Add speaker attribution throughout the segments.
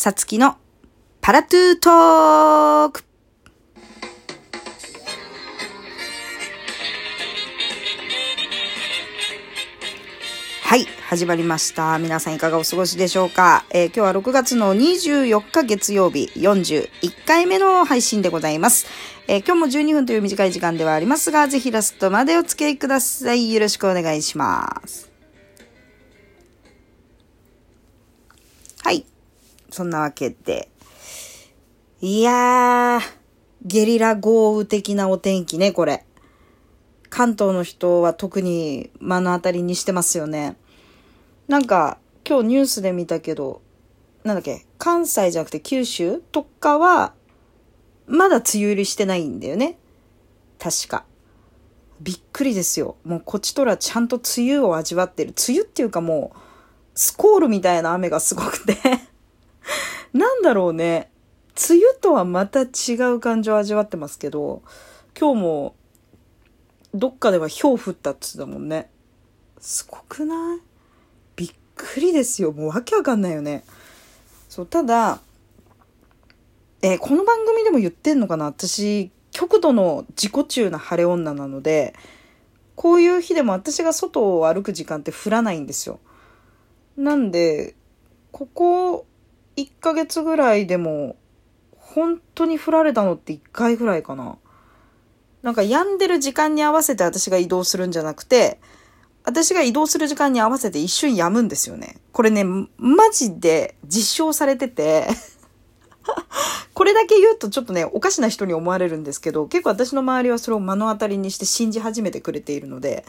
Speaker 1: さつきのパラトゥートークはい、始まりました。皆さんいかがお過ごしでしょうか、えー今日は6月の24日月曜日41回目の配信でございます。えー今日も12分という短い時間ではありますが、ぜひラストまでお付き合いください。よろしくお願いします。そんなわけで。いやー、ゲリラ豪雨的なお天気ね、これ。関東の人は特に目の当たりにしてますよね。なんか、今日ニュースで見たけど、なんだっけ、関西じゃなくて九州とかは、まだ梅雨入りしてないんだよね。確か。びっくりですよ。もうこっちとらちゃんと梅雨を味わってる。梅雨っていうかもう、スコールみたいな雨がすごくて。なんだろうね。梅雨とはまた違う感情を味わってますけど、今日も、どっかでは氷降ったっつってたもんね。すごくない？びっくりですよ。もうわけわかんないよね。そう、ただ、えーこの番組でも言ってんのかな？私、極度の自己中な晴れ女なので、こういう日でも私が外を歩く時間って降らないんですよ。なんで、ここ1ヶ月ぐらいでも、本当に降られたのって1回ぐらいかな。なんか病んでる時間に合わせて私が移動するんじゃなくて、私が移動する時間に合わせて一瞬止むんですよね。これね、マジで実証されてて、これだけ言うとちょっとね、おかしな人に思われるんですけど、結構私の周りはそれを目の当たりにして信じ始めてくれているので、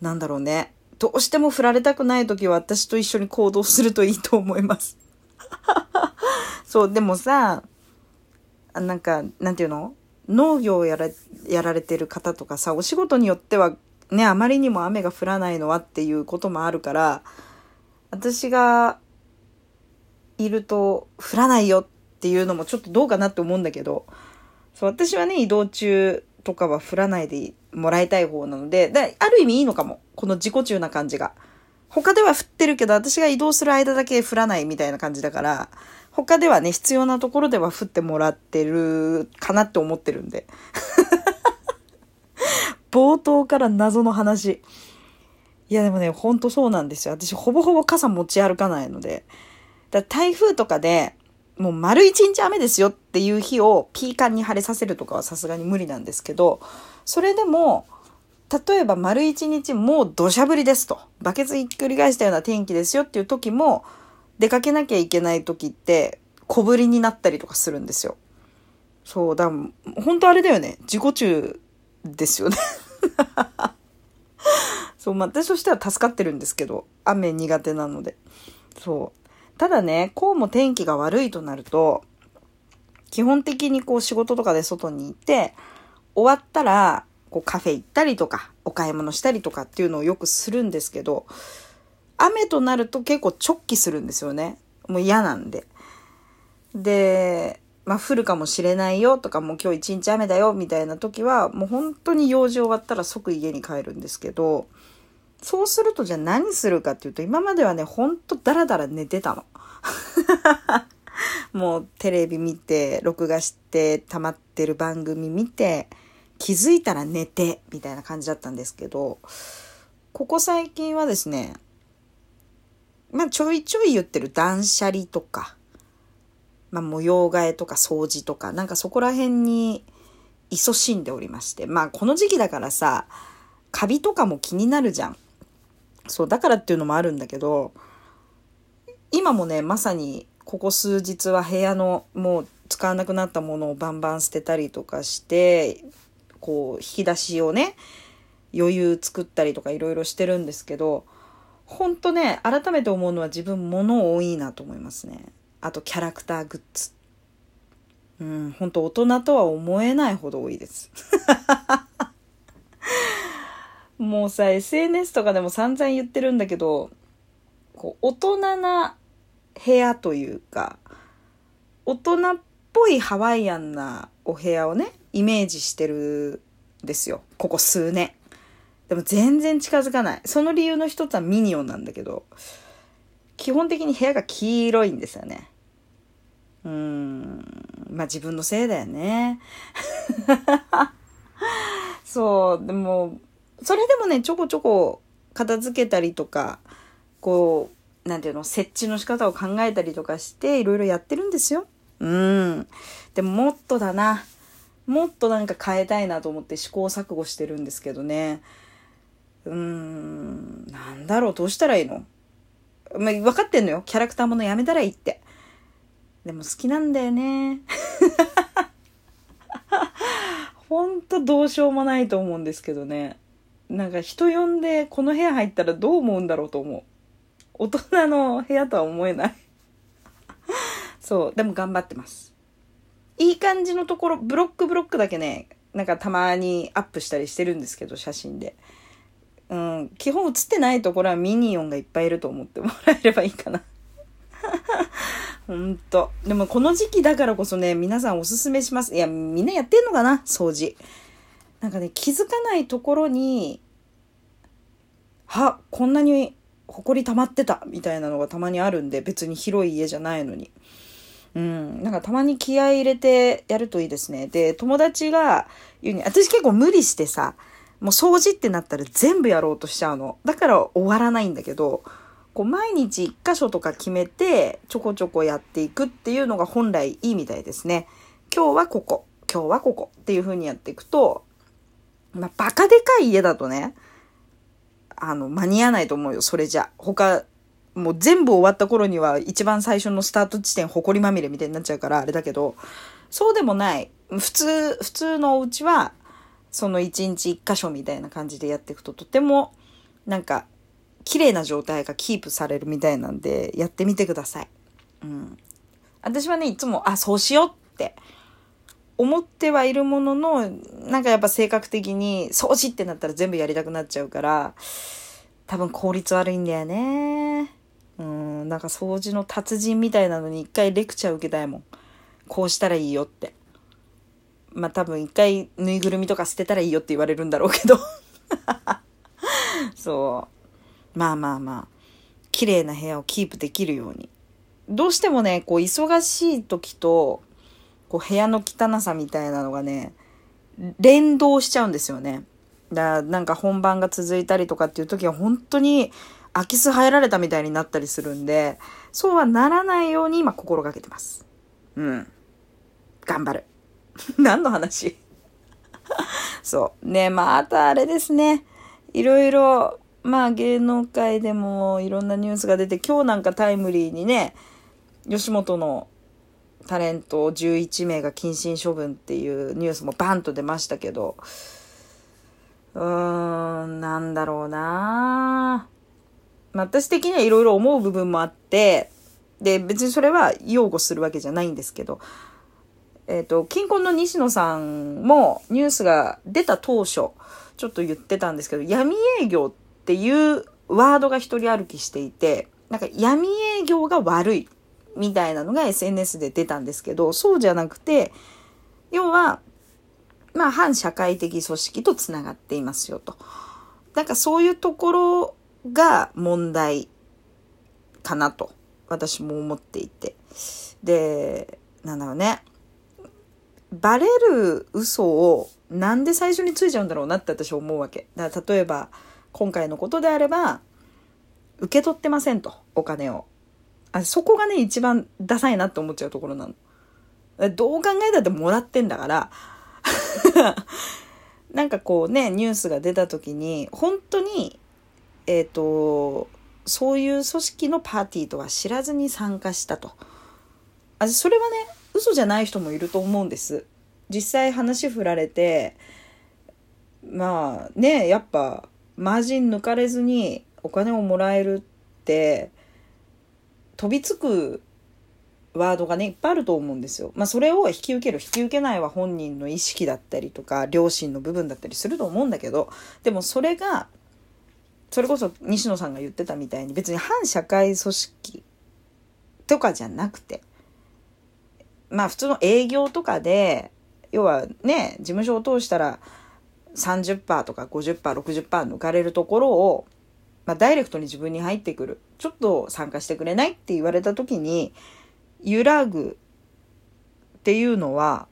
Speaker 1: なんだろうね。どうしても振られたくない時は私と一緒に行動するといいと思います。そう、でもさ、なんか、なんていうの？農業をやらやられてる方とかさ、お仕事によってはね、あまりにも雨が降らないのはっていうこともあるから、私がいると降らないよっていうのもちょっとどうかなって思うんだけど、そう、私はね、移動中とかは降らないでもらいたい方なので、である意味いいのかも。この自己中な感じが。他では降ってるけど、私が移動する間だけ降らないみたいな感じだから、他ではね、必要なところでは降ってもらってるかなって思ってるんで。冒頭から謎の話。いやでもね、ほんとそうなんですよ。私ほぼほぼ傘持ち歩かないので。だ台風とかで、もう丸一日雨ですよっていう日をピーカンに晴れさせるとかはさすがに無理なんですけど、それでも、例えば丸一日もう土砂降りですと。バケツひっくり返したような天気ですよっていう時も、出かけなきゃいけない時って小降りになったりとかするんですよ。そう、だから本当あれだよね。自己中ですよね。そう、まあ、私としては助かってるんですけど、雨苦手なので。そう。ただね、こうも天気が悪いとなると、基本的にこう仕事とかで外にいて、終わったら、こうカフェ行ったりとか、お買い物したりとかっていうのをよくするんですけど、雨となると結構直帰するんですよね。もう嫌なんで。で、まあ降るかもしれないよとか、もう今日一日雨だよみたいな時は、もう本当に用事終わったら即家に帰るんですけど、そうするとじゃあ何するかっていうと、今まではね、ほんとダラダラ寝てたの。もうテレビ見て、録画して、溜まってる番組見て、気づいたら寝て、みたいな感じだったんですけど、ここ最近はですね、まあちょいちょい言ってる断捨離とか、まあ模様替えとか掃除とか、なんかそこら辺に勤しんでおりまして、まあこの時期だからさ、カビとかも気になるじゃん。そう、だからっていうのもあるんだけど、今もね、まさにここ数日は部屋のもう使わなくなったものをバンバン捨てたりとかして、こう引き出しをね、余裕作ったりとかいろいろしてるんですけど、ほんとね、改めて思うのは自分物多いなと思いますね。あとキャラクターグッズ。うん、ほんと大人とは思えないほど多いです。もうさ、SNS とかでも散々言ってるんだけど、こう、大人な部屋というか、大人っぽいハワイアンなお部屋をね、イメージしてるんですよ。ここ数年。でも全然近づかない。その理由の一つはミニオンなんだけど、基本的に部屋が黄色いんですよね。うーん、まあ自分のせいだよね。そう、でも、それでもね、ちょこちょこ片付けたりとか、こう、なんていうの、設置の仕方を考えたりとかして、いろいろやってるんですよ。うん。でももっとだな。もっとなんか変えたいなと思って試行錯誤してるんですけどね。うーん、なんだろう、どうしたらいいの？まあ、分かってんのよ。キャラクターものやめたらいいって。でも好きなんだよね。ほんとどうしようもないと思うんですけどね。なんか人呼んでこの部屋入ったらどう思うんだろうと思う。大人の部屋とは思えない。そう、でも頑張ってます。いい感じのところ、ブロックブロックだけね、なんかたまにアップしたりしてるんですけど、写真で。うん、基本写ってないところはミニオンがいっぱいいると思ってもらえればいいかな。ほんと。でもこの時期だからこそね、皆さんおすすめします。いや、みんなやってんのかな？掃除。なんかね、気づかないところに、は、こんなに埃溜まってたみたいなのがたまにあるんで、別に広い家じゃないのに。うん。なんかたまに気合い入れてやるといいですね。で、友達が言うに、私結構無理してさ、もう掃除ってなったら全部やろうとしちゃうの。だから終わらないんだけど、こう毎日一箇所とか決めてちょこちょこやっていくっていうのが本来いいみたいですね。今日はここ、今日はここっていう風にやっていくと、まあ、バカでかい家だとね、あの、間に合わないと思うよ、それじゃ。他、もう全部終わった頃には一番最初のスタート地点、埃まみれみたいになっちゃうからあれだけど、そうでもない。普通、普通のお家は、その一日一箇所みたいな感じでやっていくととてもなんか綺麗な状態がキープされるみたいなんでやってみてください。うん。私はね、いつも、あ、そうしようって思ってはいるものの、なんかやっぱ性格的に掃除ってなったら全部やりたくなっちゃうから、多分効率悪いんだよね。うん、なんか掃除の達人みたいなのに一回レクチャー受けたいもん。こうしたらいいよって。まあ多分一回ぬいぐるみとか捨てたらいいよって言われるんだろうけど そう。まあまあまあ、綺麗な部屋をキープできるように。どうしてもね、こう忙しい時と、こう部屋の汚さみたいなのがね、連動しちゃうんですよね。だなんか本番が続いたりとかっていう時は本当に空き巣入られたみたいになったりするんで、そうはならないように今心がけてます。うん。頑張る。何の話？そう。ね、まあ、あとあれですね。いろいろ、まあ芸能界でもいろんなニュースが出て、今日なんかタイムリーにね、吉本のタレント11名が謹慎処分っていうニュースもバンと出ましたけど、うーん、なんだろうなぁまあ、私的にはいろいろ思う部分もあって、で、別にそれは擁護するわけじゃないんですけど、えっ、ー、と、近婚の西野さんもニュースが出た当初、ちょっと言ってたんですけど、闇営業っていうワードが一人歩きしていて、なんか闇営業が悪いみたいなのが SNS で出たんですけど、そうじゃなくて、要は、まあ反社会的組織とつながっていますよと。なんかそういうところが問題かなと私も思っていて。で、なんだろうね。バレる嘘をなんで最初についちゃうんだろうなって私は思うわけ。だから例えば、今回のことであれば、受け取ってませんと、お金を。あそこがね、一番ダサいなって思っちゃうところなの。どう考えたってもらってんだから なんかこうね、ニュースが出た時に、本当に、えっ、ー、と、そういう組織のパーティーとは知らずに参加したと。あそれはね、嘘じゃない人もいると思うんです。実際話振られて、まあね、やっぱマージン抜かれずにお金をもらえるって、飛びつくワードがね、いっぱいあると思うんですよ。まあそれを引き受ける、引き受けないは本人の意識だったりとか、良心の部分だったりすると思うんだけど、でもそれが、それこそ西野さんが言ってたみたいに別に反社会組織とかじゃなくて、まあ普通の営業とかで、要はね、事務所を通したら30%とか50%、60%抜かれるところを、まあダイレクトに自分に入ってくる。ちょっと参加してくれないって言われた時に、揺らぐっていうのは、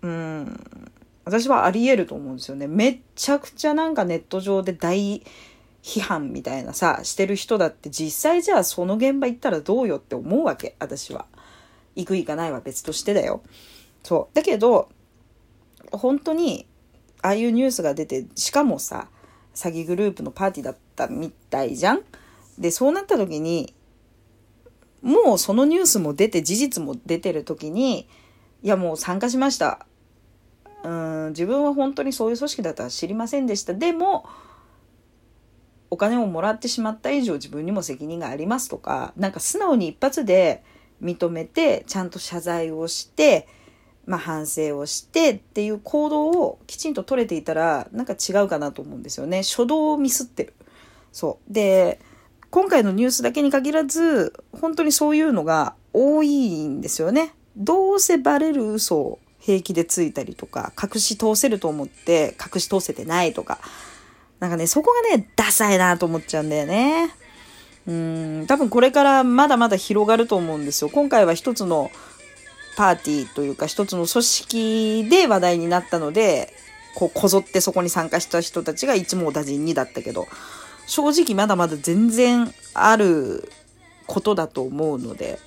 Speaker 1: うん、私はあり得ると思うんですよね。めっちゃくちゃなんかネット上で大批判みたいなさ、してる人だって実際じゃあその現場行ったらどうよって思うわけ、私は。行く行かないは別としてだよ。そう。だけど、本当に、ああいうニュースが出て、しかもさ、詐欺グループのパーティーだったみたいじゃんで、そうなった時に、もうそのニュースも出て、事実も出てる時に、いやもう参加しました。うん、自分は本当にそういう組織だったら知りませんでした。でも、お金をもらってしまった以上自分にも責任がありますとか、なんか素直に一発で認めて、ちゃんと謝罪をして、まあ、反省をしてっていう行動をきちんと取れていたら、なんか違うかなと思うんですよね。初動をミスってる。そう。で、今回のニュースだけに限らず、本当にそういうのが多いんですよね。どうせバレる嘘平気でついたりとか、隠し通せると思って隠し通せてないとか。なんかね、そこがね、ダサいなと思っちゃうんだよね。うん、多分これからまだまだ広がると思うんですよ。今回は一つのパーティーというか一つの組織で話題になったので、こうこぞってそこに参加した人たちが一網打尽にだったけど、正直まだまだ全然あることだと思うので、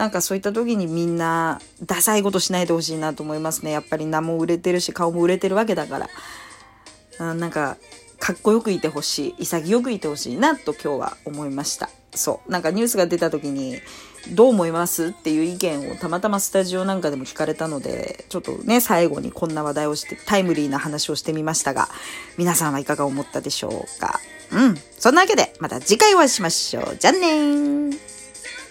Speaker 1: なんかそういった時にみんなダサいことしないでほしいなと思いますね。やっぱり名も売れてるし顔も売れてるわけだから。あなんかかっこよくいてほしい、潔くいてほしいなと今日は思いました。そう。なんかニュースが出た時に、どう思いますっていう意見をたまたまスタジオなんかでも聞かれたので、ちょっとね、最後にこんな話題をして、タイムリーな話をしてみましたが、皆さんはいかが思ったでしょうかうん。そんなわけで、また次回お会いしましょう。じゃあねー。